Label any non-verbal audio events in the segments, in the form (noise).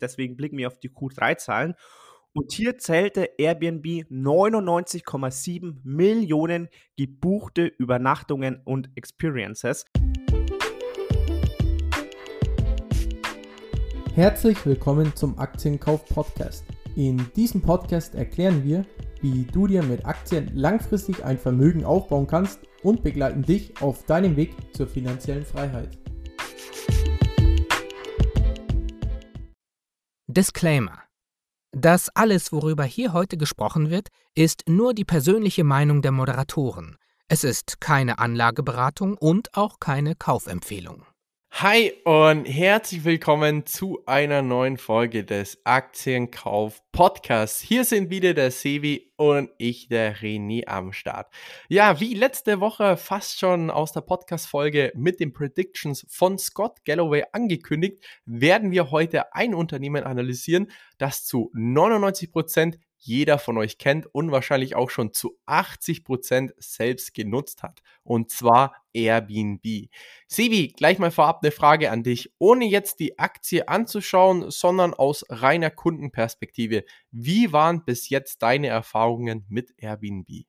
Deswegen blicken wir auf die Q3-Zahlen. Und hier zählte Airbnb 99,7 Millionen gebuchte Übernachtungen und Experiences. Herzlich willkommen zum Aktienkauf-Podcast. In diesem Podcast erklären wir, wie du dir mit Aktien langfristig ein Vermögen aufbauen kannst und begleiten dich auf deinem Weg zur finanziellen Freiheit. Disclaimer das alles, worüber hier heute gesprochen wird, ist nur die persönliche Meinung der Moderatoren. Es ist keine Anlageberatung und auch keine Kaufempfehlung. Hi und herzlich willkommen zu einer neuen Folge des Aktienkauf Podcasts. Hier sind wieder der Sevi und ich, der René am Start. Ja, wie letzte Woche fast schon aus der Podcast-Folge mit den Predictions von Scott Galloway angekündigt, werden wir heute ein Unternehmen analysieren, das zu 99 Prozent jeder von euch kennt und wahrscheinlich auch schon zu 80 Prozent selbst genutzt hat. Und zwar Airbnb. Sebi, gleich mal vorab eine Frage an dich. Ohne jetzt die Aktie anzuschauen, sondern aus reiner Kundenperspektive. Wie waren bis jetzt deine Erfahrungen mit Airbnb?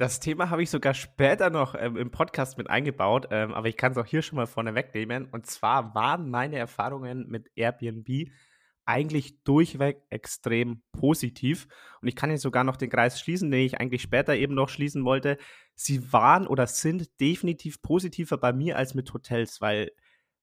Das Thema habe ich sogar später noch ähm, im Podcast mit eingebaut, ähm, aber ich kann es auch hier schon mal vorne wegnehmen. Und zwar waren meine Erfahrungen mit Airbnb eigentlich durchweg extrem positiv. Und ich kann jetzt sogar noch den Kreis schließen, den ich eigentlich später eben noch schließen wollte. Sie waren oder sind definitiv positiver bei mir als mit Hotels, weil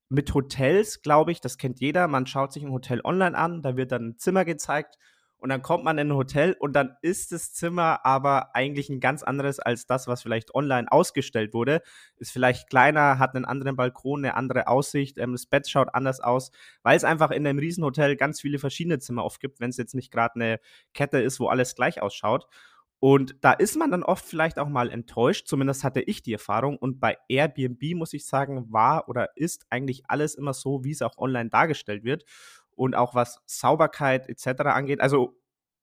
mit Hotels, glaube ich, das kennt jeder, man schaut sich ein Hotel online an, da wird dann ein Zimmer gezeigt und dann kommt man in ein Hotel und dann ist das Zimmer aber eigentlich ein ganz anderes als das, was vielleicht online ausgestellt wurde. Ist vielleicht kleiner, hat einen anderen Balkon, eine andere Aussicht, ähm, das Bett schaut anders aus, weil es einfach in einem Riesenhotel ganz viele verschiedene Zimmer oft gibt, wenn es jetzt nicht gerade eine Kette ist, wo alles gleich ausschaut. Und da ist man dann oft vielleicht auch mal enttäuscht, zumindest hatte ich die Erfahrung. Und bei Airbnb muss ich sagen, war oder ist eigentlich alles immer so, wie es auch online dargestellt wird und auch was Sauberkeit etc. angeht. Also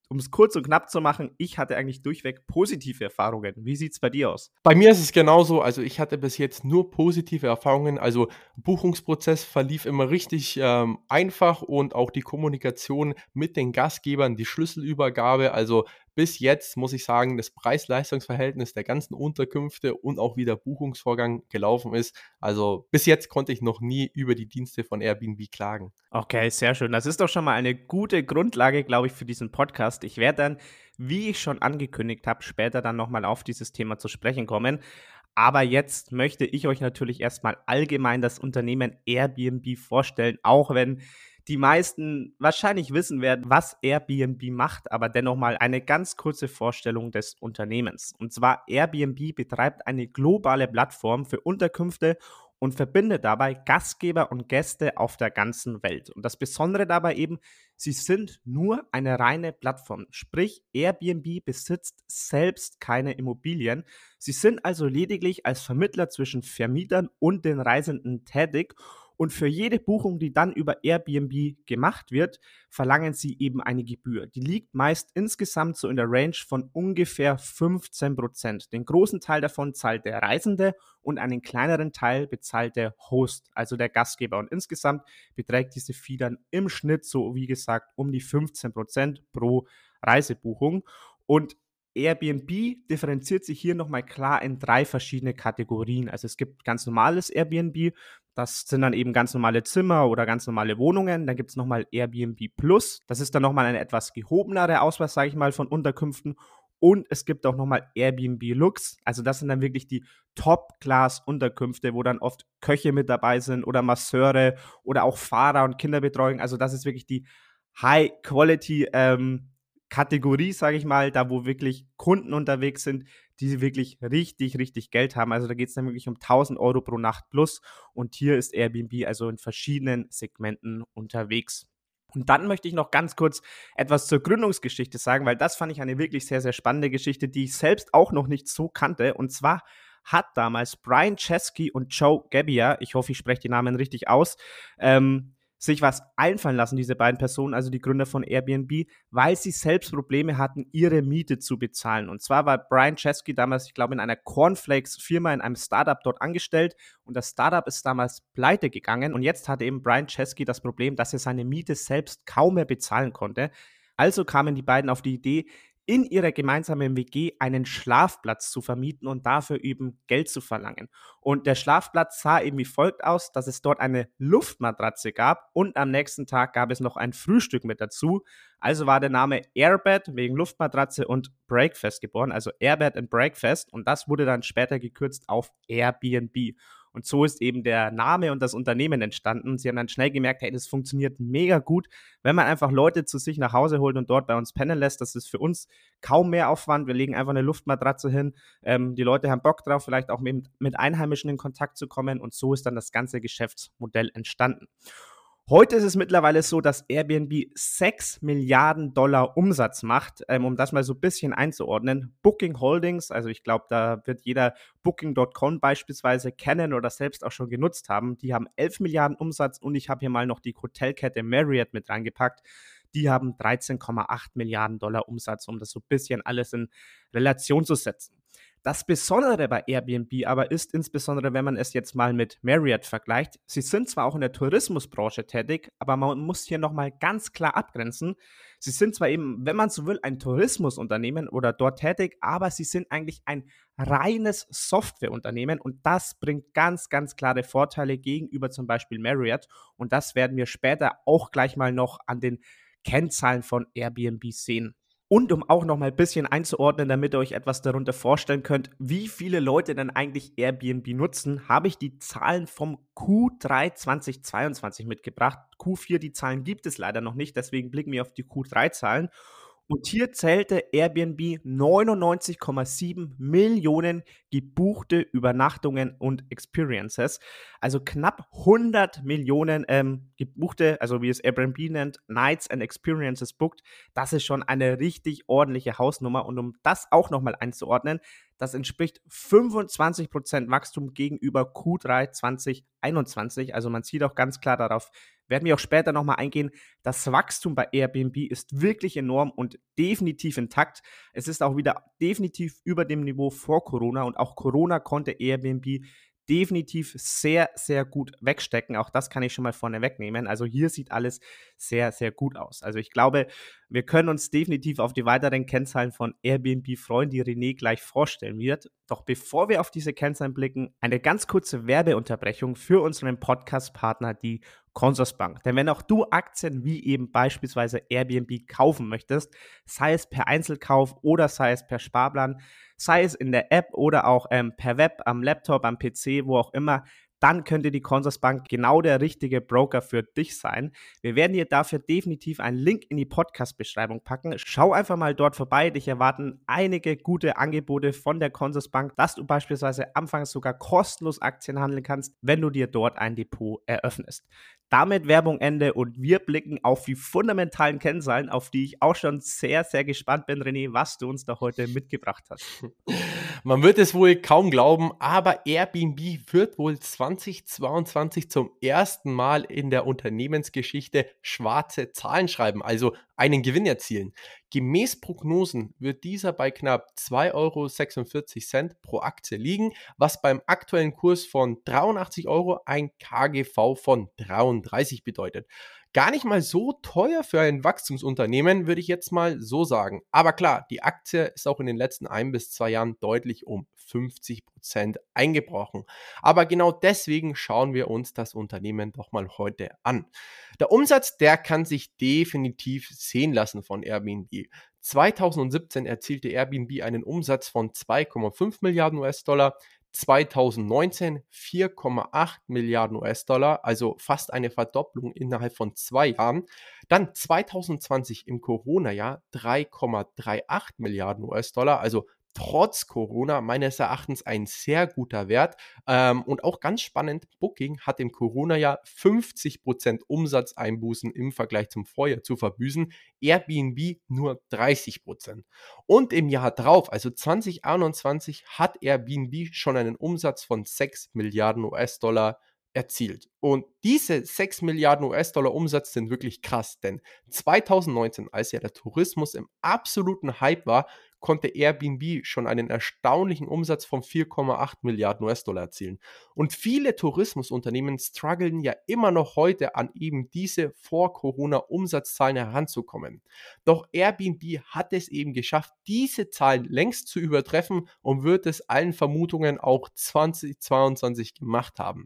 um es kurz und knapp zu machen, ich hatte eigentlich durchweg positive Erfahrungen. Wie sieht es bei dir aus? Bei mir ist es genauso. Also ich hatte bis jetzt nur positive Erfahrungen. Also Buchungsprozess verlief immer richtig ähm, einfach und auch die Kommunikation mit den Gastgebern, die Schlüsselübergabe. Also bis jetzt muss ich sagen, das Preis-Leistungs-Verhältnis der ganzen Unterkünfte und auch wie der Buchungsvorgang gelaufen ist. Also bis jetzt konnte ich noch nie über die Dienste von Airbnb klagen. Okay, sehr schön. Das ist doch schon mal eine gute Grundlage, glaube ich, für diesen Podcast. Ich werde dann, wie ich schon angekündigt habe, später dann nochmal auf dieses Thema zu sprechen kommen. Aber jetzt möchte ich euch natürlich erstmal allgemein das Unternehmen Airbnb vorstellen, auch wenn die meisten wahrscheinlich wissen werden, was Airbnb macht, aber dennoch mal eine ganz kurze Vorstellung des Unternehmens. Und zwar Airbnb betreibt eine globale Plattform für Unterkünfte und verbindet dabei Gastgeber und Gäste auf der ganzen Welt. Und das Besondere dabei eben, sie sind nur eine reine Plattform. Sprich, Airbnb besitzt selbst keine Immobilien. Sie sind also lediglich als Vermittler zwischen Vermietern und den Reisenden tätig und für jede Buchung, die dann über Airbnb gemacht wird, verlangen sie eben eine Gebühr. Die liegt meist insgesamt so in der Range von ungefähr 15 Prozent. Den großen Teil davon zahlt der Reisende und einen kleineren Teil bezahlt der Host, also der Gastgeber. Und insgesamt beträgt diese Fee dann im Schnitt so, wie gesagt, um die 15 Prozent pro Reisebuchung. Und Airbnb differenziert sich hier nochmal klar in drei verschiedene Kategorien. Also es gibt ganz normales Airbnb, das sind dann eben ganz normale Zimmer oder ganz normale Wohnungen. Dann gibt es nochmal Airbnb Plus. Das ist dann nochmal eine etwas gehobenere Auswahl, sage ich mal, von Unterkünften. Und es gibt auch nochmal Airbnb Lux. Also das sind dann wirklich die Top-Class-Unterkünfte, wo dann oft Köche mit dabei sind oder Masseure oder auch Fahrer und Kinderbetreuung. Also das ist wirklich die High-Quality ähm, sage ich mal, da wo wirklich Kunden unterwegs sind, die wirklich richtig, richtig Geld haben. Also da geht es dann wirklich um 1000 Euro pro Nacht plus. Und hier ist Airbnb also in verschiedenen Segmenten unterwegs. Und dann möchte ich noch ganz kurz etwas zur Gründungsgeschichte sagen, weil das fand ich eine wirklich sehr, sehr spannende Geschichte, die ich selbst auch noch nicht so kannte. Und zwar hat damals Brian Chesky und Joe Gebbia, ich hoffe, ich spreche die Namen richtig aus, ähm, sich was einfallen lassen, diese beiden Personen, also die Gründer von Airbnb, weil sie selbst Probleme hatten, ihre Miete zu bezahlen. Und zwar war Brian Chesky damals, ich glaube, in einer Cornflakes-Firma in einem Startup dort angestellt und das Startup ist damals pleite gegangen und jetzt hatte eben Brian Chesky das Problem, dass er seine Miete selbst kaum mehr bezahlen konnte. Also kamen die beiden auf die Idee, in ihrer gemeinsamen WG einen Schlafplatz zu vermieten und dafür eben Geld zu verlangen. Und der Schlafplatz sah eben wie folgt aus, dass es dort eine Luftmatratze gab und am nächsten Tag gab es noch ein Frühstück mit dazu. Also war der Name Airbed wegen Luftmatratze und Breakfast geboren, also Airbed and Breakfast und das wurde dann später gekürzt auf Airbnb. Und so ist eben der Name und das Unternehmen entstanden. Sie haben dann schnell gemerkt, hey, das funktioniert mega gut, wenn man einfach Leute zu sich nach Hause holt und dort bei uns pennen lässt. Das ist für uns kaum mehr Aufwand. Wir legen einfach eine Luftmatratze hin. Ähm, die Leute haben Bock drauf, vielleicht auch mit, mit Einheimischen in Kontakt zu kommen. Und so ist dann das ganze Geschäftsmodell entstanden. Heute ist es mittlerweile so, dass Airbnb 6 Milliarden Dollar Umsatz macht. Ähm, um das mal so ein bisschen einzuordnen. Booking Holdings, also ich glaube, da wird jeder Booking.com beispielsweise kennen oder selbst auch schon genutzt haben. Die haben 11 Milliarden Umsatz und ich habe hier mal noch die Hotelkette Marriott mit reingepackt. Die haben 13,8 Milliarden Dollar Umsatz, um das so ein bisschen alles in Relation zu setzen. Das Besondere bei Airbnb aber ist insbesondere, wenn man es jetzt mal mit Marriott vergleicht, sie sind zwar auch in der Tourismusbranche tätig, aber man muss hier nochmal ganz klar abgrenzen. Sie sind zwar eben, wenn man so will, ein Tourismusunternehmen oder dort tätig, aber sie sind eigentlich ein reines Softwareunternehmen und das bringt ganz, ganz klare Vorteile gegenüber zum Beispiel Marriott und das werden wir später auch gleich mal noch an den Kennzahlen von Airbnb sehen. Und um auch noch mal ein bisschen einzuordnen, damit ihr euch etwas darunter vorstellen könnt, wie viele Leute denn eigentlich Airbnb nutzen, habe ich die Zahlen vom Q3 2022 mitgebracht. Q4, die Zahlen gibt es leider noch nicht, deswegen blicken wir auf die Q3-Zahlen. Und hier zählte Airbnb 99,7 Millionen gebuchte Übernachtungen und Experiences. Also knapp 100 Millionen ähm, gebuchte, also wie es Airbnb nennt, Nights and Experiences booked. Das ist schon eine richtig ordentliche Hausnummer. Und um das auch nochmal einzuordnen, das entspricht 25% Wachstum gegenüber Q3 2021. Also man sieht auch ganz klar darauf, werden wir auch später nochmal eingehen. Das Wachstum bei Airbnb ist wirklich enorm und definitiv intakt. Es ist auch wieder definitiv über dem Niveau vor Corona und auch Corona konnte Airbnb definitiv sehr, sehr gut wegstecken. Auch das kann ich schon mal vorne wegnehmen. Also hier sieht alles sehr, sehr gut aus. Also ich glaube, wir können uns definitiv auf die weiteren Kennzahlen von Airbnb freuen, die René gleich vorstellen wird. Doch bevor wir auf diese Kennzahlen blicken, eine ganz kurze Werbeunterbrechung für unseren Podcast-Partner, die Consorsbank. Denn wenn auch du Aktien wie eben beispielsweise Airbnb kaufen möchtest, sei es per Einzelkauf oder sei es per Sparplan, sei es in der App oder auch ähm, per Web, am Laptop, am PC, wo auch immer, dann könnte die Consorsbank genau der richtige Broker für dich sein. Wir werden dir dafür definitiv einen Link in die Podcast-Beschreibung packen. Schau einfach mal dort vorbei. Dich erwarten einige gute Angebote von der Consorsbank, dass du beispielsweise anfangs sogar kostenlos Aktien handeln kannst, wenn du dir dort ein Depot eröffnest. Damit Werbung Ende und wir blicken auf die fundamentalen Kennzahlen, auf die ich auch schon sehr, sehr gespannt bin, René, was du uns da heute mitgebracht hast. (laughs) Man wird es wohl kaum glauben, aber Airbnb wird wohl 2022 zum ersten Mal in der Unternehmensgeschichte schwarze Zahlen schreiben, also einen Gewinn erzielen. Gemäß Prognosen wird dieser bei knapp 2,46 Euro pro Aktie liegen, was beim aktuellen Kurs von 83 Euro ein KGV von 33 bedeutet. Gar nicht mal so teuer für ein Wachstumsunternehmen, würde ich jetzt mal so sagen. Aber klar, die Aktie ist auch in den letzten ein bis zwei Jahren deutlich um 50 Prozent eingebrochen. Aber genau deswegen schauen wir uns das Unternehmen doch mal heute an. Der Umsatz, der kann sich definitiv sehen lassen von Airbnb. 2017 erzielte Airbnb einen Umsatz von 2,5 Milliarden US-Dollar. 2019 4,8 Milliarden US-Dollar, also fast eine Verdopplung innerhalb von zwei Jahren. Dann 2020 im Corona-Jahr 3,38 Milliarden US-Dollar, also trotz Corona meines Erachtens ein sehr guter Wert. Ähm, und auch ganz spannend, Booking hat im Corona-Jahr 50% Umsatzeinbußen im Vergleich zum Vorjahr zu verbüßen, Airbnb nur 30%. Und im Jahr drauf, also 2021, hat Airbnb schon einen Umsatz von 6 Milliarden US-Dollar erzielt. Und diese 6 Milliarden US-Dollar Umsatz sind wirklich krass, denn 2019, als ja der Tourismus im absoluten Hype war, konnte Airbnb schon einen erstaunlichen Umsatz von 4,8 Milliarden US-Dollar erzielen. Und viele Tourismusunternehmen strugglen ja immer noch heute an eben diese Vor-Corona-Umsatzzahlen heranzukommen. Doch Airbnb hat es eben geschafft, diese Zahlen längst zu übertreffen und wird es allen Vermutungen auch 2022 gemacht haben.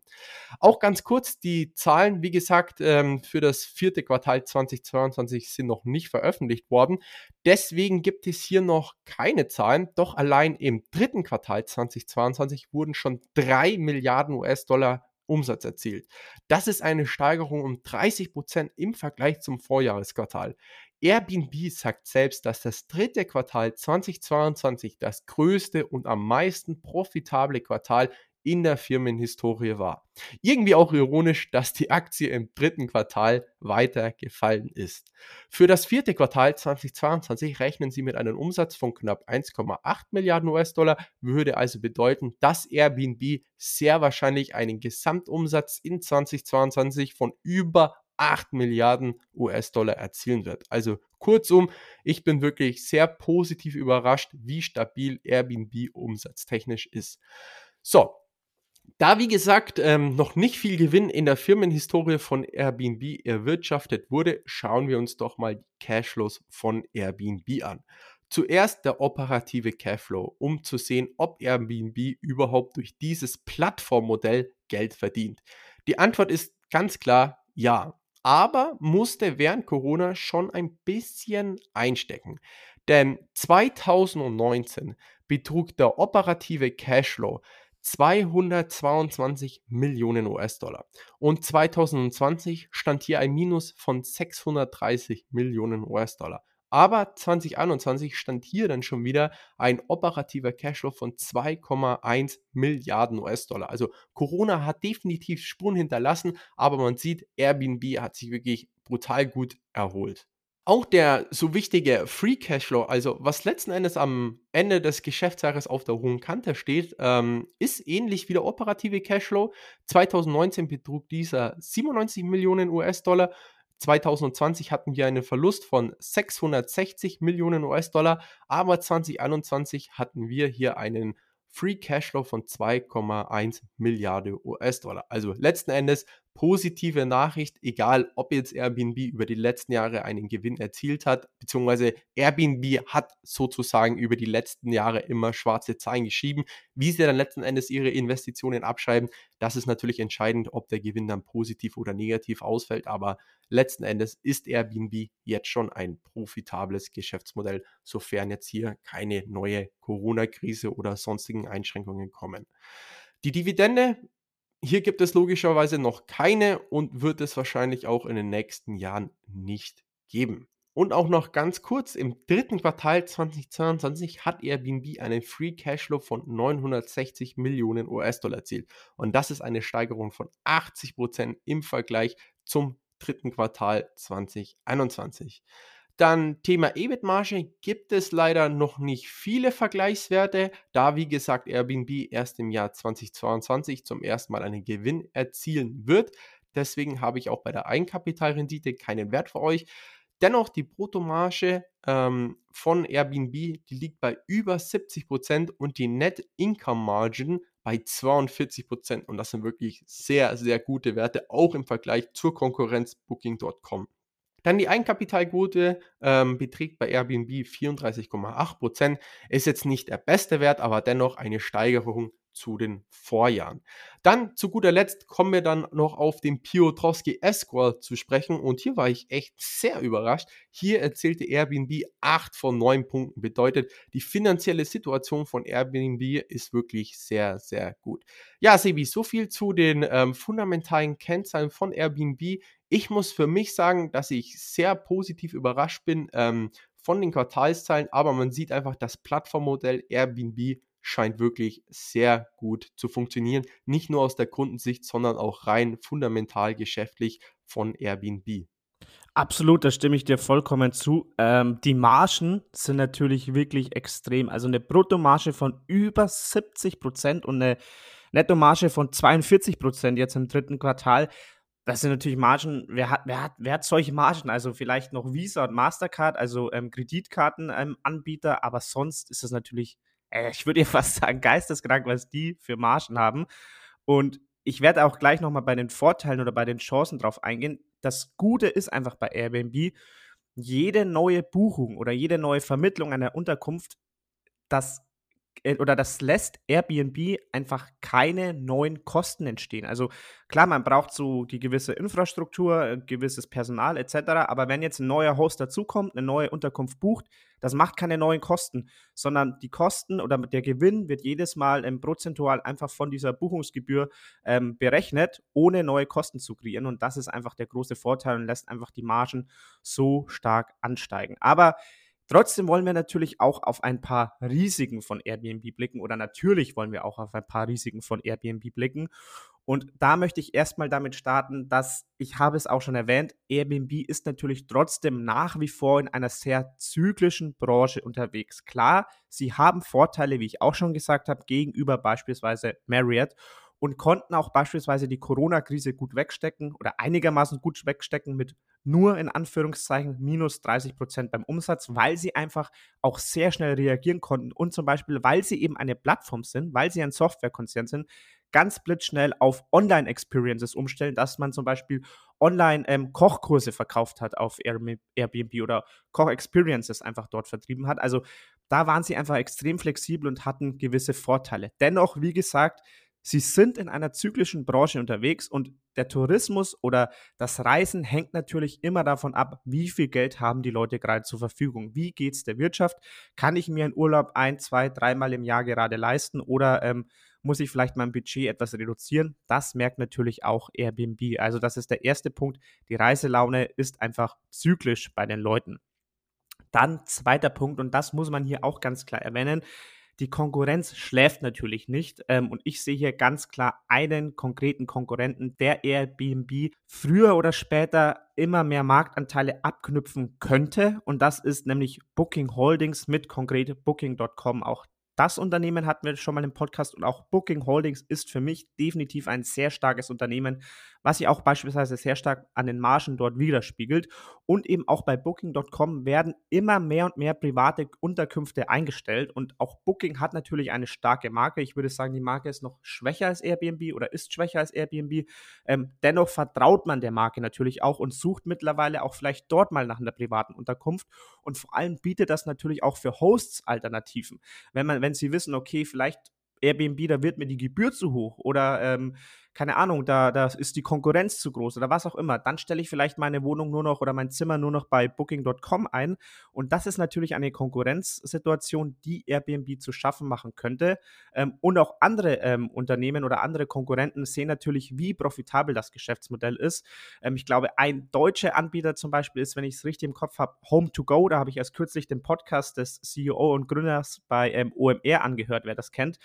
Auch ganz kurz, die Zahlen, wie gesagt, ähm, für das vierte Quartal 2022 sind noch nicht veröffentlicht worden. Deswegen gibt es hier noch keine Zahlen, doch allein im dritten Quartal 2022 wurden schon 3 Milliarden US-Dollar Umsatz erzielt. Das ist eine Steigerung um 30 Prozent im Vergleich zum Vorjahresquartal. Airbnb sagt selbst, dass das dritte Quartal 2022 das größte und am meisten profitable Quartal in der Firmenhistorie war. Irgendwie auch ironisch, dass die Aktie im dritten Quartal weiter gefallen ist. Für das vierte Quartal 2022 rechnen sie mit einem Umsatz von knapp 1,8 Milliarden US-Dollar, würde also bedeuten, dass Airbnb sehr wahrscheinlich einen Gesamtumsatz in 2022 von über 8 Milliarden US-Dollar erzielen wird. Also kurzum, ich bin wirklich sehr positiv überrascht, wie stabil Airbnb umsatztechnisch ist. So, da, wie gesagt, ähm, noch nicht viel Gewinn in der Firmenhistorie von Airbnb erwirtschaftet wurde, schauen wir uns doch mal die Cashflows von Airbnb an. Zuerst der operative Cashflow, um zu sehen, ob Airbnb überhaupt durch dieses Plattformmodell Geld verdient. Die Antwort ist ganz klar ja, aber musste während Corona schon ein bisschen einstecken. Denn 2019 betrug der operative Cashflow 222 Millionen US-Dollar. Und 2020 stand hier ein Minus von 630 Millionen US-Dollar. Aber 2021 stand hier dann schon wieder ein operativer Cashflow von 2,1 Milliarden US-Dollar. Also Corona hat definitiv Spuren hinterlassen, aber man sieht, Airbnb hat sich wirklich brutal gut erholt. Auch der so wichtige Free Cashflow, also was letzten Endes am Ende des Geschäftsjahres auf der hohen Kante steht, ähm, ist ähnlich wie der operative Cashflow. 2019 betrug dieser 97 Millionen US-Dollar. 2020 hatten wir einen Verlust von 660 Millionen US-Dollar, aber 2021 hatten wir hier einen Free Cashflow von 2,1 Milliarden US-Dollar. Also letzten Endes positive Nachricht, egal ob jetzt Airbnb über die letzten Jahre einen Gewinn erzielt hat, beziehungsweise Airbnb hat sozusagen über die letzten Jahre immer schwarze Zahlen geschrieben. Wie sie dann letzten Endes ihre Investitionen abschreiben, das ist natürlich entscheidend, ob der Gewinn dann positiv oder negativ ausfällt. Aber letzten Endes ist Airbnb jetzt schon ein profitables Geschäftsmodell, sofern jetzt hier keine neue Corona-Krise oder sonstigen Einschränkungen kommen. Die Dividende hier gibt es logischerweise noch keine und wird es wahrscheinlich auch in den nächsten Jahren nicht geben. Und auch noch ganz kurz, im dritten Quartal 2022 hat Airbnb einen Free Cashflow von 960 Millionen US-Dollar erzielt. Und das ist eine Steigerung von 80 Prozent im Vergleich zum dritten Quartal 2021. Dann Thema EBIT-Marge gibt es leider noch nicht viele Vergleichswerte, da wie gesagt Airbnb erst im Jahr 2022 zum ersten Mal einen Gewinn erzielen wird. Deswegen habe ich auch bei der Eigenkapitalrendite keinen Wert für euch. Dennoch die Bruttomarge ähm, von Airbnb, die liegt bei über 70% und die Net Income Margin bei 42%. Und das sind wirklich sehr, sehr gute Werte, auch im Vergleich zur Konkurrenz Booking.com. Dann die Eigenkapitalquote ähm, beträgt bei Airbnb 34,8%. Ist jetzt nicht der beste Wert, aber dennoch eine Steigerung zu den Vorjahren. Dann zu guter Letzt kommen wir dann noch auf den Piotrowski S-Score zu sprechen und hier war ich echt sehr überrascht. Hier erzählte Airbnb 8 von 9 Punkten. Bedeutet, die finanzielle Situation von Airbnb ist wirklich sehr, sehr gut. Ja, Sebi, so viel zu den ähm, fundamentalen Kennzahlen von Airbnb. Ich muss für mich sagen, dass ich sehr positiv überrascht bin ähm, von den Quartalszahlen, aber man sieht einfach, das Plattformmodell Airbnb scheint wirklich sehr gut zu funktionieren. Nicht nur aus der Kundensicht, sondern auch rein fundamental geschäftlich von Airbnb. Absolut, da stimme ich dir vollkommen zu. Ähm, die Margen sind natürlich wirklich extrem. Also eine Bruttomarge von über 70 Prozent und eine Nettomarge von 42 Prozent jetzt im dritten Quartal. Das sind natürlich Margen, wer hat, wer hat, wer hat solche Margen? Also vielleicht noch Visa und Mastercard, also ähm, Kreditkartenanbieter, ähm, aber sonst ist das natürlich, ich würde (laughs) ja fast sagen, geisteskrank, was die für Margen haben. Und ich werde auch gleich nochmal bei den Vorteilen oder bei den Chancen drauf eingehen. Das Gute ist einfach bei Airbnb, jede neue Buchung oder jede neue Vermittlung einer Unterkunft, das äh, oder das lässt Airbnb einfach keine neuen Kosten entstehen. Also klar, man braucht so die gewisse Infrastruktur, äh, gewisses Personal etc. Aber wenn jetzt ein neuer Host dazukommt, eine neue Unterkunft bucht, das macht keine neuen Kosten, sondern die Kosten oder der Gewinn wird jedes Mal ähm, prozentual einfach von dieser Buchungsgebühr ähm, berechnet, ohne neue Kosten zu kreieren. Und das ist einfach der große Vorteil und lässt einfach die Margen so stark ansteigen. Aber Trotzdem wollen wir natürlich auch auf ein paar Risiken von Airbnb blicken oder natürlich wollen wir auch auf ein paar Risiken von Airbnb blicken. Und da möchte ich erstmal damit starten, dass ich habe es auch schon erwähnt, Airbnb ist natürlich trotzdem nach wie vor in einer sehr zyklischen Branche unterwegs. Klar, sie haben Vorteile, wie ich auch schon gesagt habe, gegenüber beispielsweise Marriott und konnten auch beispielsweise die Corona-Krise gut wegstecken oder einigermaßen gut wegstecken mit nur in Anführungszeichen minus 30 Prozent beim Umsatz, weil sie einfach auch sehr schnell reagieren konnten und zum Beispiel, weil sie eben eine Plattform sind, weil sie ein Softwarekonzern sind, ganz blitzschnell auf Online-Experiences umstellen, dass man zum Beispiel online ähm, Kochkurse verkauft hat auf Airbnb oder Koch-Experiences einfach dort vertrieben hat. Also da waren sie einfach extrem flexibel und hatten gewisse Vorteile. Dennoch, wie gesagt, Sie sind in einer zyklischen Branche unterwegs und der Tourismus oder das Reisen hängt natürlich immer davon ab, wie viel Geld haben die Leute gerade zur Verfügung. Wie geht es der Wirtschaft? Kann ich mir einen Urlaub ein, zwei, dreimal im Jahr gerade leisten oder ähm, muss ich vielleicht mein Budget etwas reduzieren? Das merkt natürlich auch Airbnb. Also das ist der erste Punkt. Die Reiselaune ist einfach zyklisch bei den Leuten. Dann zweiter Punkt, und das muss man hier auch ganz klar erwähnen, die Konkurrenz schläft natürlich nicht. Ähm, und ich sehe hier ganz klar einen konkreten Konkurrenten, der Airbnb früher oder später immer mehr Marktanteile abknüpfen könnte. Und das ist nämlich Booking Holdings mit konkret Booking.com. Auch das Unternehmen hatten wir schon mal im Podcast und auch Booking Holdings ist für mich definitiv ein sehr starkes Unternehmen, was sich auch beispielsweise sehr stark an den Margen dort widerspiegelt. Und eben auch bei Booking.com werden immer mehr und mehr private Unterkünfte eingestellt. Und auch Booking hat natürlich eine starke Marke. Ich würde sagen, die Marke ist noch schwächer als Airbnb oder ist schwächer als Airbnb. Ähm, dennoch vertraut man der Marke natürlich auch und sucht mittlerweile auch vielleicht dort mal nach einer privaten Unterkunft. Und vor allem bietet das natürlich auch für Hosts Alternativen. Wenn man, wenn wenn sie wissen, okay, vielleicht Airbnb, da wird mir die Gebühr zu hoch oder ähm, keine Ahnung, da, da ist die Konkurrenz zu groß oder was auch immer, dann stelle ich vielleicht meine Wohnung nur noch oder mein Zimmer nur noch bei Booking.com ein. Und das ist natürlich eine Konkurrenzsituation, die Airbnb zu schaffen machen könnte. Ähm, und auch andere ähm, Unternehmen oder andere Konkurrenten sehen natürlich, wie profitabel das Geschäftsmodell ist. Ähm, ich glaube, ein deutscher Anbieter zum Beispiel ist, wenn ich es richtig im Kopf habe, Home2Go. Da habe ich erst kürzlich den Podcast des CEO und Gründers bei ähm, OMR angehört, wer das kennt.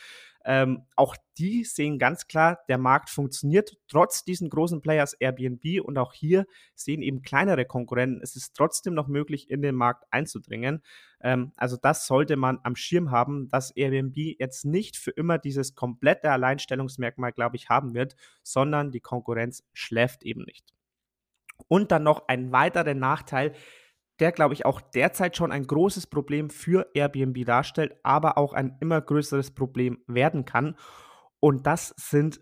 Ähm, auch die sehen ganz klar, der Markt funktioniert trotz diesen großen Players Airbnb und auch hier sehen eben kleinere Konkurrenten, es ist trotzdem noch möglich, in den Markt einzudringen. Ähm, also das sollte man am Schirm haben, dass Airbnb jetzt nicht für immer dieses komplette Alleinstellungsmerkmal, glaube ich, haben wird, sondern die Konkurrenz schläft eben nicht. Und dann noch ein weiterer Nachteil, der, glaube ich, auch derzeit schon ein großes Problem für Airbnb darstellt, aber auch ein immer größeres Problem werden kann. Und das sind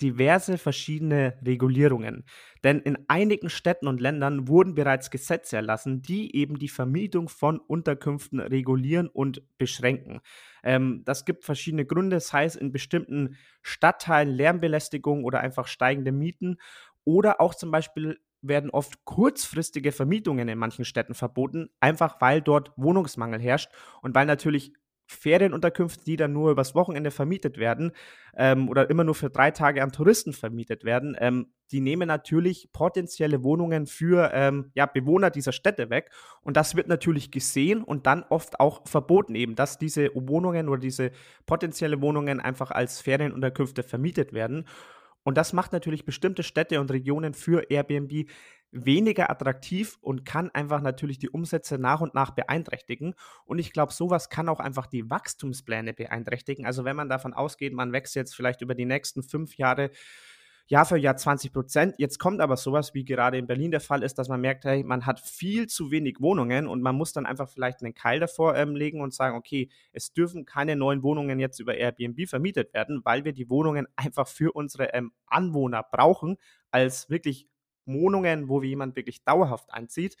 diverse verschiedene Regulierungen. Denn in einigen Städten und Ländern wurden bereits Gesetze erlassen, die eben die Vermietung von Unterkünften regulieren und beschränken. Ähm, das gibt verschiedene Gründe, sei es in bestimmten Stadtteilen Lärmbelästigung oder einfach steigende Mieten oder auch zum Beispiel werden oft kurzfristige Vermietungen in manchen Städten verboten, einfach weil dort Wohnungsmangel herrscht und weil natürlich Ferienunterkünfte, die dann nur übers Wochenende vermietet werden ähm, oder immer nur für drei Tage an Touristen vermietet werden, ähm, die nehmen natürlich potenzielle Wohnungen für ähm, ja, Bewohner dieser Städte weg. Und das wird natürlich gesehen und dann oft auch verboten, eben, dass diese Wohnungen oder diese potenzielle Wohnungen einfach als Ferienunterkünfte vermietet werden. Und das macht natürlich bestimmte Städte und Regionen für Airbnb weniger attraktiv und kann einfach natürlich die Umsätze nach und nach beeinträchtigen. Und ich glaube, sowas kann auch einfach die Wachstumspläne beeinträchtigen. Also wenn man davon ausgeht, man wächst jetzt vielleicht über die nächsten fünf Jahre Jahr für Jahr 20 Prozent. Jetzt kommt aber sowas, wie gerade in Berlin der Fall ist, dass man merkt, hey, man hat viel zu wenig Wohnungen und man muss dann einfach vielleicht einen Keil davor ähm, legen und sagen, okay, es dürfen keine neuen Wohnungen jetzt über Airbnb vermietet werden, weil wir die Wohnungen einfach für unsere ähm, Anwohner brauchen, als wirklich Wohnungen, wo jemand wirklich dauerhaft einzieht.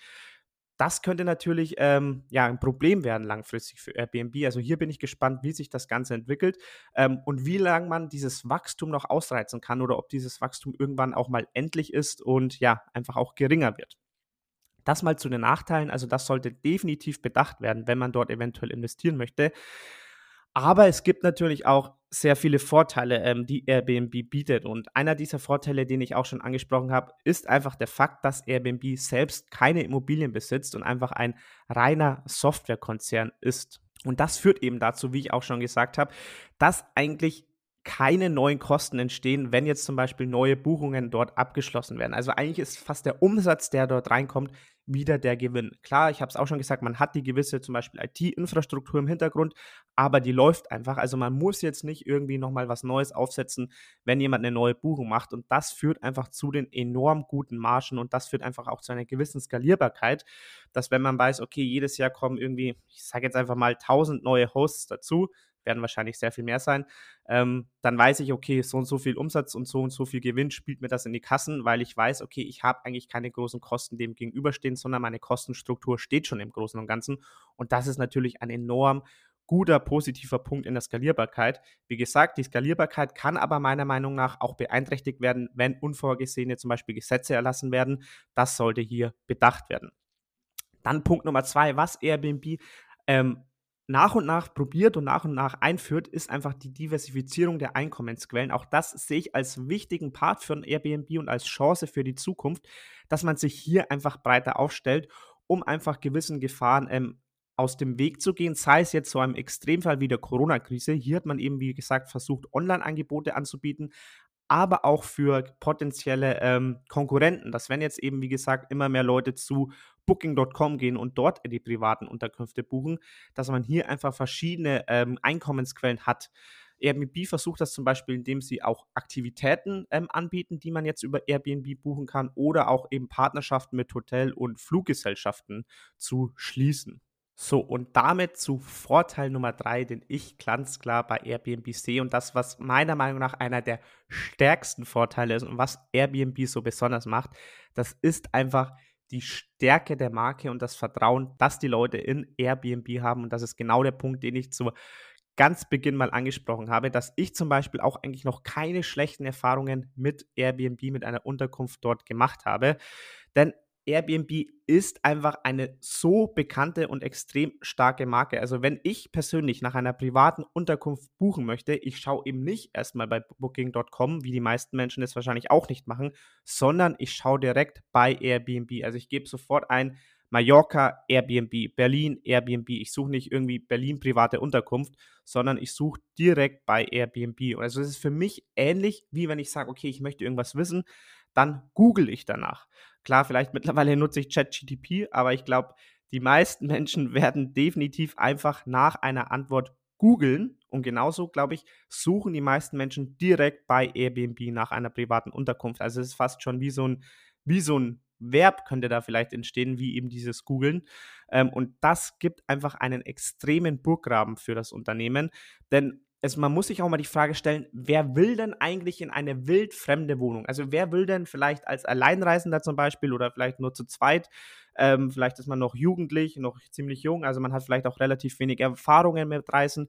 Das könnte natürlich ähm, ja, ein Problem werden langfristig für Airbnb. Also hier bin ich gespannt, wie sich das Ganze entwickelt ähm, und wie lange man dieses Wachstum noch ausreizen kann oder ob dieses Wachstum irgendwann auch mal endlich ist und ja, einfach auch geringer wird. Das mal zu den Nachteilen. Also das sollte definitiv bedacht werden, wenn man dort eventuell investieren möchte. Aber es gibt natürlich auch sehr viele Vorteile, ähm, die Airbnb bietet. Und einer dieser Vorteile, den ich auch schon angesprochen habe, ist einfach der Fakt, dass Airbnb selbst keine Immobilien besitzt und einfach ein reiner Softwarekonzern ist. Und das führt eben dazu, wie ich auch schon gesagt habe, dass eigentlich keine neuen Kosten entstehen, wenn jetzt zum Beispiel neue Buchungen dort abgeschlossen werden. Also eigentlich ist fast der Umsatz, der dort reinkommt, wieder der Gewinn. Klar, ich habe es auch schon gesagt, man hat die gewisse zum Beispiel IT-Infrastruktur im Hintergrund, aber die läuft einfach. Also man muss jetzt nicht irgendwie nochmal was Neues aufsetzen, wenn jemand eine neue Buchung macht. Und das führt einfach zu den enorm guten Margen und das führt einfach auch zu einer gewissen Skalierbarkeit, dass wenn man weiß, okay, jedes Jahr kommen irgendwie, ich sage jetzt einfach mal 1000 neue Hosts dazu, werden wahrscheinlich sehr viel mehr sein, ähm, dann weiß ich, okay, so und so viel Umsatz und so und so viel Gewinn spielt mir das in die Kassen, weil ich weiß, okay, ich habe eigentlich keine großen Kosten dem gegenüberstehen, sondern meine Kostenstruktur steht schon im Großen und Ganzen. Und das ist natürlich ein enorm guter positiver Punkt in der Skalierbarkeit. Wie gesagt, die Skalierbarkeit kann aber meiner Meinung nach auch beeinträchtigt werden, wenn unvorgesehene zum Beispiel Gesetze erlassen werden. Das sollte hier bedacht werden. Dann Punkt Nummer zwei, was Airbnb ähm, nach und nach probiert und nach und nach einführt, ist einfach die Diversifizierung der Einkommensquellen. Auch das sehe ich als wichtigen Part für ein Airbnb und als Chance für die Zukunft, dass man sich hier einfach breiter aufstellt, um einfach gewissen Gefahren ähm, aus dem Weg zu gehen, sei es jetzt so einem Extremfall wie der Corona-Krise. Hier hat man eben, wie gesagt, versucht, Online-Angebote anzubieten, aber auch für potenzielle ähm, Konkurrenten. Dass wenn jetzt eben, wie gesagt, immer mehr Leute zu Booking.com gehen und dort die privaten Unterkünfte buchen, dass man hier einfach verschiedene ähm, Einkommensquellen hat. Airbnb versucht das zum Beispiel, indem sie auch Aktivitäten ähm, anbieten, die man jetzt über Airbnb buchen kann oder auch eben Partnerschaften mit Hotel- und Fluggesellschaften zu schließen. So, und damit zu Vorteil Nummer drei, den ich ganz klar bei Airbnb sehe und das, was meiner Meinung nach einer der stärksten Vorteile ist und was Airbnb so besonders macht, das ist einfach die Stärke der Marke und das Vertrauen, das die Leute in Airbnb haben. Und das ist genau der Punkt, den ich zu ganz Beginn mal angesprochen habe, dass ich zum Beispiel auch eigentlich noch keine schlechten Erfahrungen mit Airbnb, mit einer Unterkunft dort gemacht habe. Denn Airbnb ist einfach eine so bekannte und extrem starke Marke. Also wenn ich persönlich nach einer privaten Unterkunft buchen möchte, ich schaue eben nicht erstmal bei booking.com, wie die meisten Menschen es wahrscheinlich auch nicht machen, sondern ich schaue direkt bei Airbnb. Also ich gebe sofort ein Mallorca Airbnb, Berlin Airbnb. Ich suche nicht irgendwie Berlin private Unterkunft, sondern ich suche direkt bei Airbnb. Also es ist für mich ähnlich, wie wenn ich sage, okay, ich möchte irgendwas wissen, dann google ich danach. Klar, vielleicht mittlerweile nutze ich ChatGTP, aber ich glaube, die meisten (laughs) Menschen werden definitiv einfach nach einer Antwort googeln. Und genauso, glaube ich, suchen die meisten Menschen direkt bei Airbnb nach einer privaten Unterkunft. Also es ist fast schon wie so ein, wie so ein Verb könnte da vielleicht entstehen, wie eben dieses Googeln. Ähm, und das gibt einfach einen extremen Burggraben für das Unternehmen. Denn es, man muss sich auch mal die Frage stellen, wer will denn eigentlich in eine wildfremde Wohnung? Also wer will denn vielleicht als Alleinreisender zum Beispiel oder vielleicht nur zu zweit, ähm, vielleicht ist man noch jugendlich, noch ziemlich jung, also man hat vielleicht auch relativ wenig Erfahrungen mit Reisen.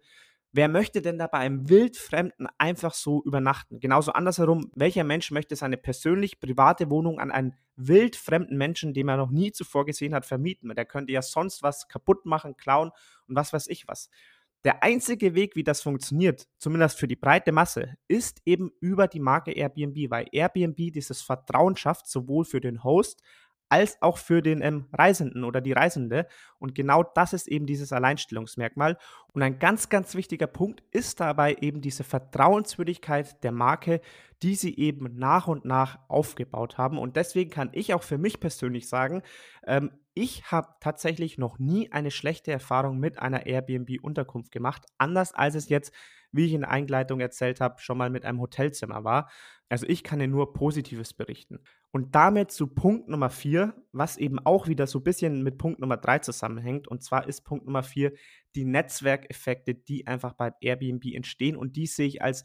Wer möchte denn da bei einem Wildfremden einfach so übernachten? Genauso andersherum, welcher Mensch möchte seine persönlich private Wohnung an einen wildfremden Menschen, den er noch nie zuvor gesehen hat, vermieten? Der könnte ja sonst was kaputt machen, klauen und was weiß ich was. Der einzige Weg, wie das funktioniert, zumindest für die breite Masse, ist eben über die Marke Airbnb, weil Airbnb dieses Vertrauen schafft, sowohl für den Host als auch für den ähm, Reisenden oder die Reisende. Und genau das ist eben dieses Alleinstellungsmerkmal. Und ein ganz, ganz wichtiger Punkt ist dabei eben diese Vertrauenswürdigkeit der Marke, die sie eben nach und nach aufgebaut haben. Und deswegen kann ich auch für mich persönlich sagen, ähm, ich habe tatsächlich noch nie eine schlechte Erfahrung mit einer Airbnb-Unterkunft gemacht, anders als es jetzt, wie ich in der Einleitung erzählt habe, schon mal mit einem Hotelzimmer war. Also ich kann dir nur Positives berichten. Und damit zu Punkt Nummer vier, was eben auch wieder so ein bisschen mit Punkt Nummer drei zusammenhängt. Und zwar ist Punkt Nummer vier die Netzwerkeffekte, die einfach bei Airbnb entstehen. Und die sehe ich als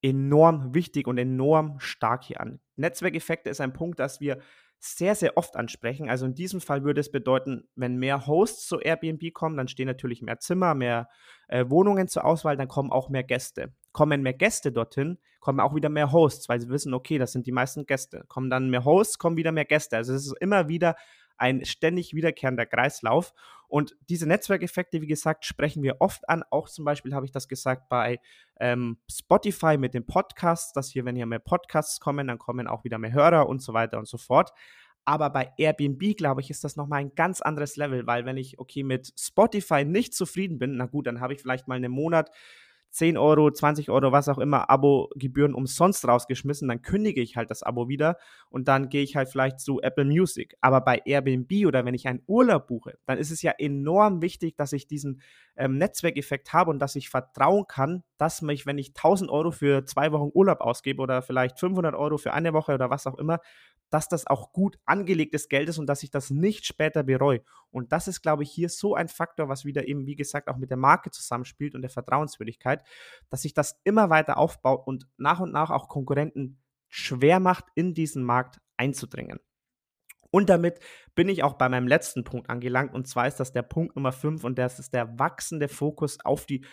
enorm wichtig und enorm stark hier an. Netzwerkeffekte ist ein Punkt, das wir sehr, sehr oft ansprechen. Also in diesem Fall würde es bedeuten, wenn mehr Hosts zu Airbnb kommen, dann stehen natürlich mehr Zimmer, mehr äh, Wohnungen zur Auswahl, dann kommen auch mehr Gäste. Kommen mehr Gäste dorthin, kommen auch wieder mehr Hosts, weil sie wissen, okay, das sind die meisten Gäste. Kommen dann mehr Hosts, kommen wieder mehr Gäste. Also es ist immer wieder ein ständig wiederkehrender Kreislauf. Und diese Netzwerkeffekte, wie gesagt, sprechen wir oft an. Auch zum Beispiel habe ich das gesagt bei ähm, Spotify mit den Podcasts, dass hier, wenn hier mehr Podcasts kommen, dann kommen auch wieder mehr Hörer und so weiter und so fort. Aber bei Airbnb, glaube ich, ist das nochmal ein ganz anderes Level, weil wenn ich, okay, mit Spotify nicht zufrieden bin, na gut, dann habe ich vielleicht mal einen Monat 10 Euro, 20 Euro, was auch immer, Abo-Gebühren umsonst rausgeschmissen, dann kündige ich halt das Abo wieder und dann gehe ich halt vielleicht zu Apple Music. Aber bei Airbnb oder wenn ich einen Urlaub buche, dann ist es ja enorm wichtig, dass ich diesen ähm, Netzwerkeffekt habe und dass ich vertrauen kann, dass mich, wenn ich 1000 Euro für zwei Wochen Urlaub ausgebe oder vielleicht 500 Euro für eine Woche oder was auch immer, dass das auch gut angelegtes Geld ist und dass ich das nicht später bereue. Und das ist, glaube ich, hier so ein Faktor, was wieder eben, wie gesagt, auch mit der Marke zusammenspielt und der Vertrauenswürdigkeit, dass sich das immer weiter aufbaut und nach und nach auch Konkurrenten schwer macht, in diesen Markt einzudringen. Und damit bin ich auch bei meinem letzten Punkt angelangt. Und zwar ist das der Punkt Nummer 5 und das ist der wachsende Fokus auf die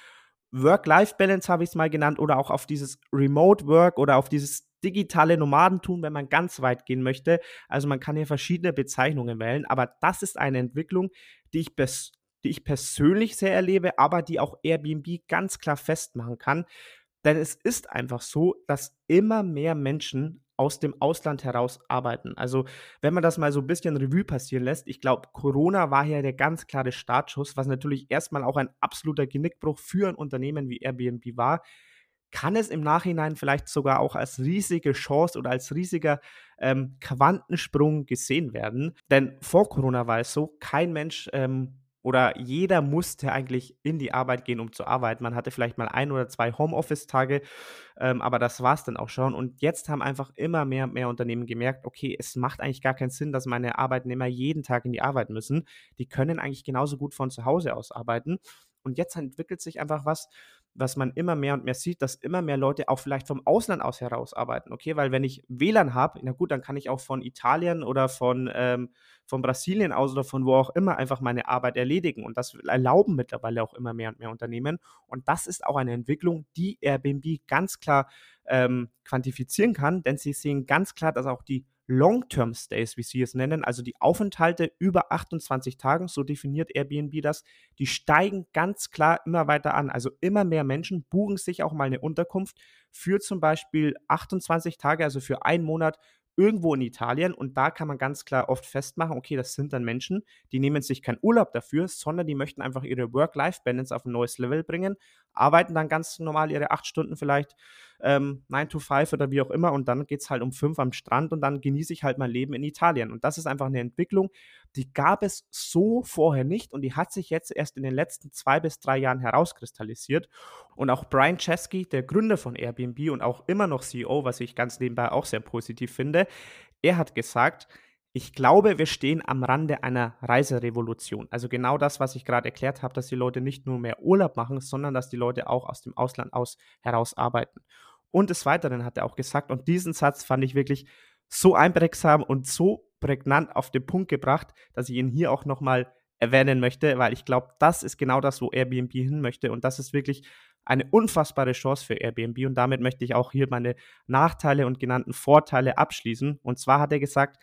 Work-Life-Balance, habe ich es mal genannt, oder auch auf dieses Remote-Work oder auf dieses digitale Nomadentum, wenn man ganz weit gehen möchte. Also man kann hier verschiedene Bezeichnungen wählen, aber das ist eine Entwicklung, die ich, die ich persönlich sehr erlebe, aber die auch Airbnb ganz klar festmachen kann. Denn es ist einfach so, dass immer mehr Menschen aus dem Ausland heraus arbeiten. Also, wenn man das mal so ein bisschen Revue passieren lässt, ich glaube, Corona war hier der ganz klare Startschuss, was natürlich erstmal auch ein absoluter Genickbruch für ein Unternehmen wie Airbnb war kann es im Nachhinein vielleicht sogar auch als riesige Chance oder als riesiger ähm, Quantensprung gesehen werden. Denn vor Corona war es so, kein Mensch ähm, oder jeder musste eigentlich in die Arbeit gehen, um zu arbeiten. Man hatte vielleicht mal ein oder zwei Homeoffice-Tage, ähm, aber das war es dann auch schon. Und jetzt haben einfach immer mehr und mehr Unternehmen gemerkt, okay, es macht eigentlich gar keinen Sinn, dass meine Arbeitnehmer jeden Tag in die Arbeit müssen. Die können eigentlich genauso gut von zu Hause aus arbeiten. Und jetzt entwickelt sich einfach was, was man immer mehr und mehr sieht, dass immer mehr Leute auch vielleicht vom Ausland aus heraus arbeiten, okay? Weil wenn ich WLAN habe, na gut, dann kann ich auch von Italien oder von, ähm, von Brasilien aus oder von wo auch immer einfach meine Arbeit erledigen. Und das erlauben mittlerweile auch immer mehr und mehr Unternehmen. Und das ist auch eine Entwicklung, die Airbnb ganz klar ähm, quantifizieren kann, denn sie sehen ganz klar, dass auch die Long-Term Stays, wie sie es nennen, also die Aufenthalte über 28 Tagen, so definiert Airbnb das, die steigen ganz klar immer weiter an. Also immer mehr Menschen buchen sich auch mal eine Unterkunft für zum Beispiel 28 Tage, also für einen Monat irgendwo in Italien und da kann man ganz klar oft festmachen, okay, das sind dann Menschen, die nehmen sich keinen Urlaub dafür, sondern die möchten einfach ihre Work-Life-Balance auf ein neues Level bringen, arbeiten dann ganz normal ihre acht Stunden vielleicht ähm, 9 to 5 oder wie auch immer und dann geht es halt um 5 am Strand und dann genieße ich halt mein Leben in Italien. Und das ist einfach eine Entwicklung, die gab es so vorher nicht und die hat sich jetzt erst in den letzten zwei bis drei Jahren herauskristallisiert. Und auch Brian Chesky, der Gründer von Airbnb und auch immer noch CEO, was ich ganz nebenbei auch sehr positiv finde, er hat gesagt, ich glaube, wir stehen am Rande einer Reiserevolution. Also genau das, was ich gerade erklärt habe, dass die Leute nicht nur mehr Urlaub machen, sondern dass die Leute auch aus dem Ausland aus heraus arbeiten. Und des Weiteren hat er auch gesagt, und diesen Satz fand ich wirklich so einprägsam und so prägnant auf den Punkt gebracht, dass ich ihn hier auch nochmal erwähnen möchte, weil ich glaube, das ist genau das, wo Airbnb hin möchte. Und das ist wirklich eine unfassbare Chance für Airbnb und damit möchte ich auch hier meine Nachteile und genannten Vorteile abschließen. Und zwar hat er gesagt,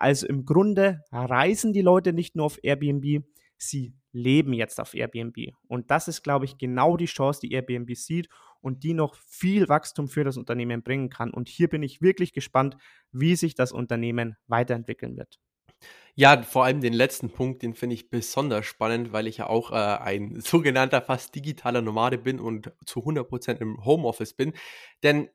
also im Grunde reisen die Leute nicht nur auf Airbnb, sie leben jetzt auf Airbnb. Und das ist, glaube ich, genau die Chance, die Airbnb sieht und die noch viel Wachstum für das Unternehmen bringen kann. Und hier bin ich wirklich gespannt, wie sich das Unternehmen weiterentwickeln wird. Ja, vor allem den letzten Punkt, den finde ich besonders spannend, weil ich ja auch äh, ein (laughs) sogenannter fast digitaler Nomade bin und zu 100% im Homeoffice bin. Denn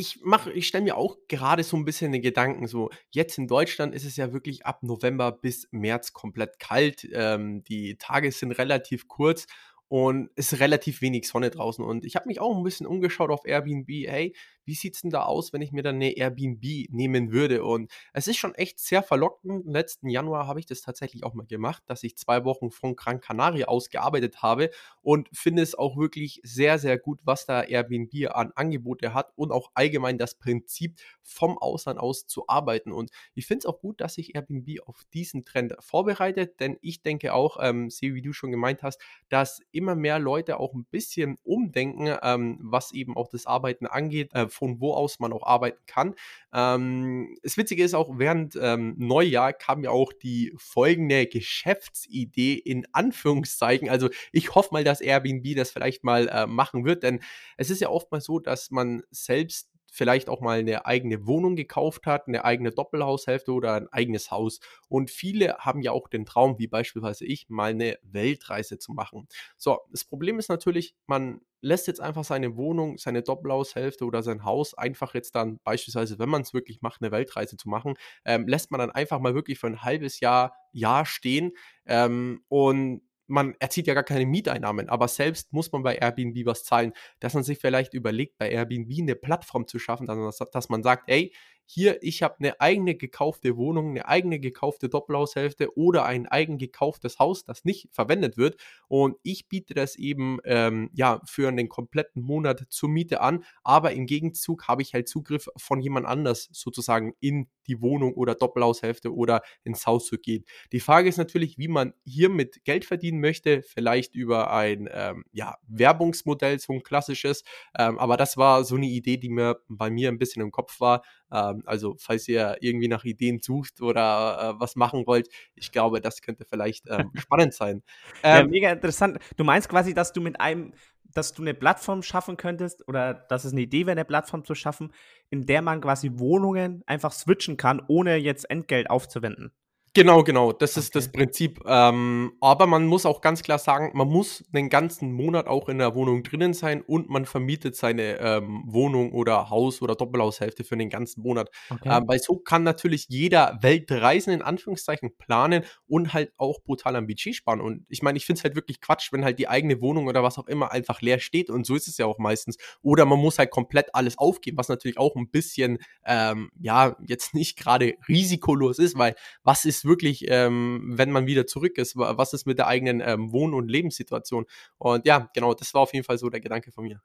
ich mache, ich stelle mir auch gerade so ein bisschen den Gedanken, so jetzt in Deutschland ist es ja wirklich ab November bis März komplett kalt. Ähm, die Tage sind relativ kurz und ist relativ wenig Sonne draußen. Und ich habe mich auch ein bisschen umgeschaut auf Airbnb. Hey, wie sieht es denn da aus, wenn ich mir dann eine Airbnb nehmen würde? Und es ist schon echt sehr verlockend. Letzten Januar habe ich das tatsächlich auch mal gemacht, dass ich zwei Wochen von Gran Canaria aus gearbeitet habe und finde es auch wirklich sehr, sehr gut, was da Airbnb an Angebote hat und auch allgemein das Prinzip vom Ausland aus zu arbeiten. Und ich finde es auch gut, dass sich Airbnb auf diesen Trend vorbereitet, denn ich denke auch, ähm, sehe, wie du schon gemeint hast, dass immer mehr Leute auch ein bisschen umdenken, ähm, was eben auch das Arbeiten angeht. Äh, von wo aus man auch arbeiten kann. Ähm, das Witzige ist auch, während ähm, Neujahr kam ja auch die folgende Geschäftsidee in Anführungszeichen. Also ich hoffe mal, dass Airbnb das vielleicht mal äh, machen wird, denn es ist ja oftmals so, dass man selbst vielleicht auch mal eine eigene Wohnung gekauft hat, eine eigene Doppelhaushälfte oder ein eigenes Haus. Und viele haben ja auch den Traum, wie beispielsweise ich, mal eine Weltreise zu machen. So, das Problem ist natürlich, man lässt jetzt einfach seine Wohnung, seine Doppelhaushälfte oder sein Haus einfach jetzt dann beispielsweise, wenn man es wirklich macht, eine Weltreise zu machen, ähm, lässt man dann einfach mal wirklich für ein halbes Jahr, Jahr stehen ähm, und man erzielt ja gar keine Mieteinnahmen, aber selbst muss man bei Airbnb was zahlen, dass man sich vielleicht überlegt, bei Airbnb eine Plattform zu schaffen, dass, man sagt, ey, hier, ich habe eine eigene gekaufte Wohnung, eine eigene gekaufte Doppelhaushälfte oder ein eigen gekauftes Haus, das nicht verwendet wird. Und ich biete das eben ähm, ja für einen kompletten Monat zur Miete an, aber im Gegenzug habe ich halt Zugriff von jemand anders sozusagen in die Wohnung oder Doppelhaushälfte oder ins Haus zu gehen. Die Frage ist natürlich, wie man hiermit Geld verdienen möchte, vielleicht über ein ähm, ja, Werbungsmodell, so ein klassisches, ähm, aber das war so eine Idee, die mir bei mir ein bisschen im Kopf war, ähm, also falls ihr irgendwie nach Ideen sucht oder äh, was machen wollt, ich glaube, das könnte vielleicht ähm, (laughs) spannend sein. Ähm, ja, mega interessant. Du meinst quasi, dass du mit einem, dass du eine Plattform schaffen könntest oder dass es eine Idee wäre, eine Plattform zu schaffen, in der man quasi Wohnungen einfach switchen kann, ohne jetzt Entgelt aufzuwenden. Genau, genau. Das ist das Prinzip. Ähm, aber man muss auch ganz klar sagen, man muss den ganzen Monat auch in der Wohnung drinnen sein und man vermietet seine ähm, Wohnung oder Haus oder Doppelhaushälfte für den ganzen Monat. Okay. Ähm, weil so kann natürlich jeder Weltreisen in Anführungszeichen planen und halt auch brutal am Budget sparen. Und ich meine, ich finde es halt wirklich Quatsch, wenn halt die eigene Wohnung oder was auch immer einfach leer steht. Und so ist es ja auch meistens. Oder man muss halt komplett alles aufgeben, was natürlich auch ein bisschen, ähm, ja, jetzt nicht gerade risikolos ist, weil was ist ist wirklich, ähm, wenn man wieder zurück ist, was ist mit der eigenen ähm, Wohn- und Lebenssituation? Und ja, genau, das war auf jeden Fall so der Gedanke von mir.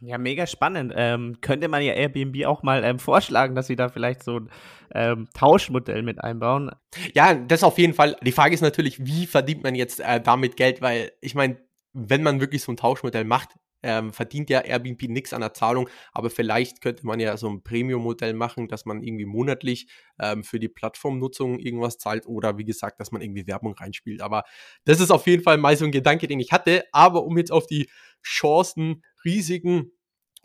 Ja, mega spannend. Ähm, könnte man ja Airbnb auch mal ähm, vorschlagen, dass sie da vielleicht so ein ähm, Tauschmodell mit einbauen? Ja, das auf jeden Fall. Die Frage ist natürlich, wie verdient man jetzt äh, damit Geld? Weil ich meine, wenn man wirklich so ein Tauschmodell macht, ähm, verdient ja Airbnb nichts an der Zahlung, aber vielleicht könnte man ja so ein Premium-Modell machen, dass man irgendwie monatlich ähm, für die Plattformnutzung irgendwas zahlt oder wie gesagt, dass man irgendwie Werbung reinspielt. Aber das ist auf jeden Fall mal so ein Gedanke, den ich hatte. Aber um jetzt auf die Chancen, Risiken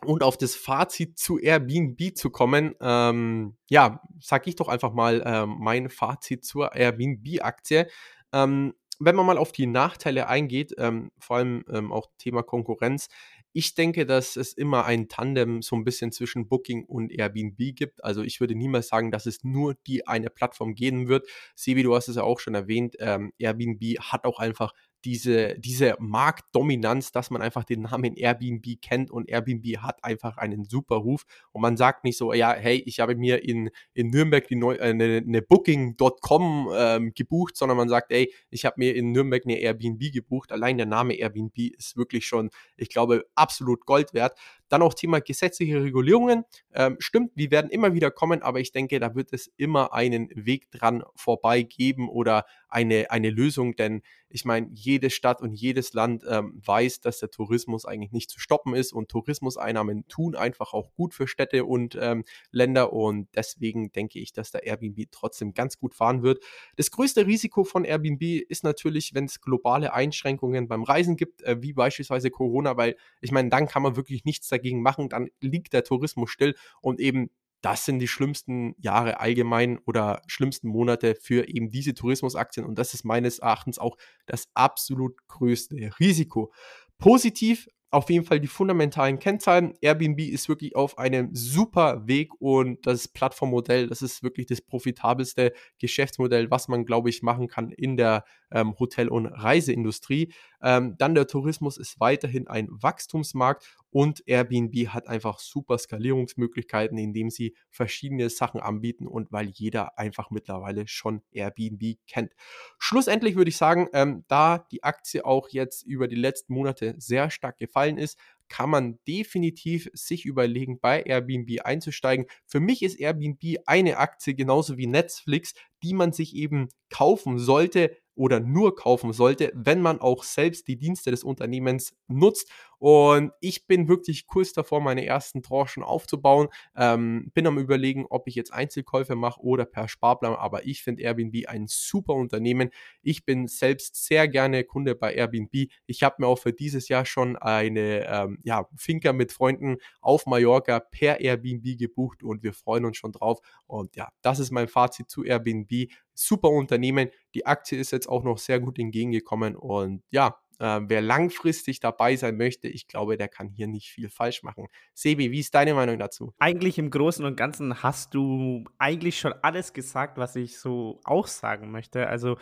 und auf das Fazit zu Airbnb zu kommen, ähm, ja, sag ich doch einfach mal ähm, mein Fazit zur Airbnb-Aktie. Ähm, wenn man mal auf die Nachteile eingeht, ähm, vor allem ähm, auch Thema Konkurrenz, ich denke, dass es immer ein Tandem so ein bisschen zwischen Booking und Airbnb gibt. Also ich würde niemals sagen, dass es nur die eine Plattform geben wird. Sebi, du hast es ja auch schon erwähnt, ähm, Airbnb hat auch einfach diese, diese Marktdominanz, dass man einfach den Namen Airbnb kennt und Airbnb hat einfach einen super Ruf und man sagt nicht so, ja, hey, ich habe mir in, in Nürnberg die neu, äh, eine, eine Booking.com ähm, gebucht, sondern man sagt, ey, ich habe mir in Nürnberg eine Airbnb gebucht. Allein der Name Airbnb ist wirklich schon, ich glaube, absolut Gold wert. Dann auch Thema gesetzliche Regulierungen. Ähm, stimmt, die werden immer wieder kommen, aber ich denke, da wird es immer einen Weg dran vorbei geben oder eine, eine Lösung, denn ich meine, jede Stadt und jedes Land ähm, weiß, dass der Tourismus eigentlich nicht zu stoppen ist und Tourismuseinnahmen tun einfach auch gut für Städte und ähm, Länder und deswegen denke ich, dass der Airbnb trotzdem ganz gut fahren wird. Das größte Risiko von Airbnb ist natürlich, wenn es globale Einschränkungen beim Reisen gibt, äh, wie beispielsweise Corona, weil ich meine, dann kann man wirklich nichts dagegen machen, dann liegt der Tourismus still und eben das sind die schlimmsten Jahre allgemein oder schlimmsten Monate für eben diese Tourismusaktien. Und das ist meines Erachtens auch das absolut größte Risiko. Positiv auf jeden Fall die fundamentalen Kennzahlen. Airbnb ist wirklich auf einem super Weg und das Plattformmodell, das ist wirklich das profitabelste Geschäftsmodell, was man, glaube ich, machen kann in der ähm, Hotel- und Reiseindustrie. Ähm, dann der Tourismus ist weiterhin ein Wachstumsmarkt und Airbnb hat einfach super Skalierungsmöglichkeiten, indem sie verschiedene Sachen anbieten und weil jeder einfach mittlerweile schon Airbnb kennt. Schlussendlich würde ich sagen, ähm, da die Aktie auch jetzt über die letzten Monate sehr stark gefallen ist, kann man definitiv sich überlegen, bei Airbnb einzusteigen. Für mich ist Airbnb eine Aktie genauso wie Netflix, die man sich eben kaufen sollte, oder nur kaufen sollte, wenn man auch selbst die Dienste des Unternehmens nutzt. Und ich bin wirklich kurz davor, meine ersten Tranchen aufzubauen. Ähm, bin am überlegen, ob ich jetzt Einzelkäufe mache oder per Sparplan. Aber ich finde Airbnb ein super Unternehmen. Ich bin selbst sehr gerne Kunde bei Airbnb. Ich habe mir auch für dieses Jahr schon eine ähm, ja, Finca mit Freunden auf Mallorca per Airbnb gebucht und wir freuen uns schon drauf. Und ja, das ist mein Fazit zu Airbnb super Unternehmen. Die Aktie ist jetzt auch noch sehr gut entgegengekommen und ja, äh, wer langfristig dabei sein möchte, ich glaube, der kann hier nicht viel falsch machen. Sebi, wie ist deine Meinung dazu? Eigentlich im Großen und Ganzen hast du eigentlich schon alles gesagt, was ich so auch sagen möchte. Also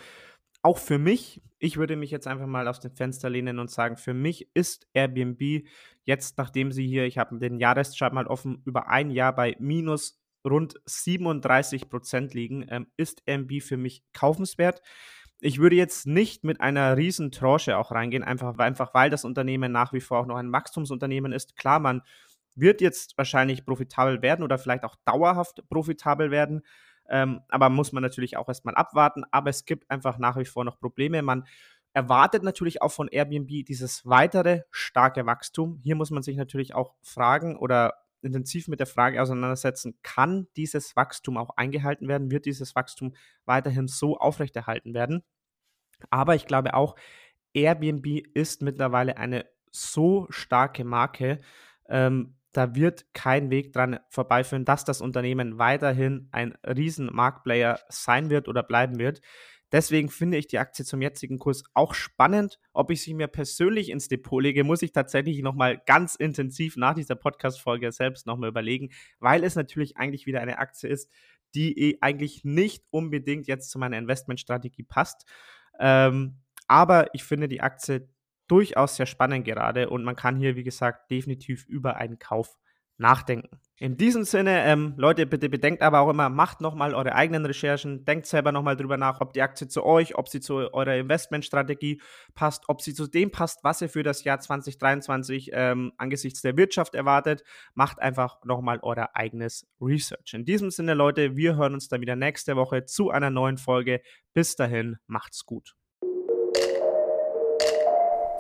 auch für mich, ich würde mich jetzt einfach mal aus dem Fenster lehnen und sagen, für mich ist Airbnb jetzt, nachdem sie hier, ich habe den Jahreschart mal offen, über ein Jahr bei minus rund 37 Prozent liegen, ähm, ist MB für mich kaufenswert. Ich würde jetzt nicht mit einer riesen Tranche auch reingehen, einfach, einfach weil das Unternehmen nach wie vor auch noch ein Wachstumsunternehmen ist. Klar, man wird jetzt wahrscheinlich profitabel werden oder vielleicht auch dauerhaft profitabel werden, ähm, aber muss man natürlich auch erstmal abwarten. Aber es gibt einfach nach wie vor noch Probleme. Man erwartet natürlich auch von Airbnb dieses weitere starke Wachstum. Hier muss man sich natürlich auch fragen oder intensiv mit der Frage auseinandersetzen, kann dieses Wachstum auch eingehalten werden? Wird dieses Wachstum weiterhin so aufrechterhalten werden? Aber ich glaube auch, Airbnb ist mittlerweile eine so starke Marke, ähm, da wird kein Weg dran vorbeiführen, dass das Unternehmen weiterhin ein riesen Marktplayer sein wird oder bleiben wird. Deswegen finde ich die Aktie zum jetzigen Kurs auch spannend. Ob ich sie mir persönlich ins Depot lege, muss ich tatsächlich nochmal ganz intensiv nach dieser Podcast-Folge selbst nochmal überlegen, weil es natürlich eigentlich wieder eine Aktie ist, die eh eigentlich nicht unbedingt jetzt zu meiner Investmentstrategie passt. Ähm, aber ich finde die Aktie durchaus sehr spannend gerade und man kann hier, wie gesagt, definitiv über einen Kauf nachdenken. In diesem Sinne, ähm, Leute, bitte bedenkt aber auch immer, macht nochmal eure eigenen Recherchen, denkt selber nochmal drüber nach, ob die Aktie zu euch, ob sie zu eurer Investmentstrategie passt, ob sie zu dem passt, was ihr für das Jahr 2023 ähm, angesichts der Wirtschaft erwartet. Macht einfach nochmal euer eigenes Research. In diesem Sinne, Leute, wir hören uns dann wieder nächste Woche zu einer neuen Folge. Bis dahin, macht's gut.